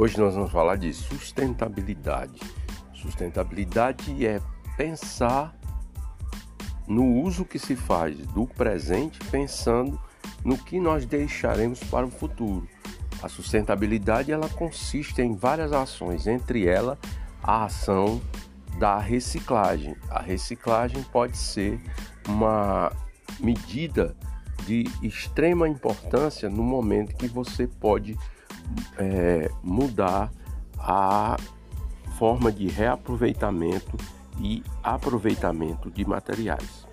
Hoje nós vamos falar de sustentabilidade. Sustentabilidade é pensar no uso que se faz do presente, pensando no que nós deixaremos para o futuro. A sustentabilidade ela consiste em várias ações, entre elas a ação da reciclagem. A reciclagem pode ser uma medida de extrema importância no momento que você pode é, mudar a forma de reaproveitamento e aproveitamento de materiais.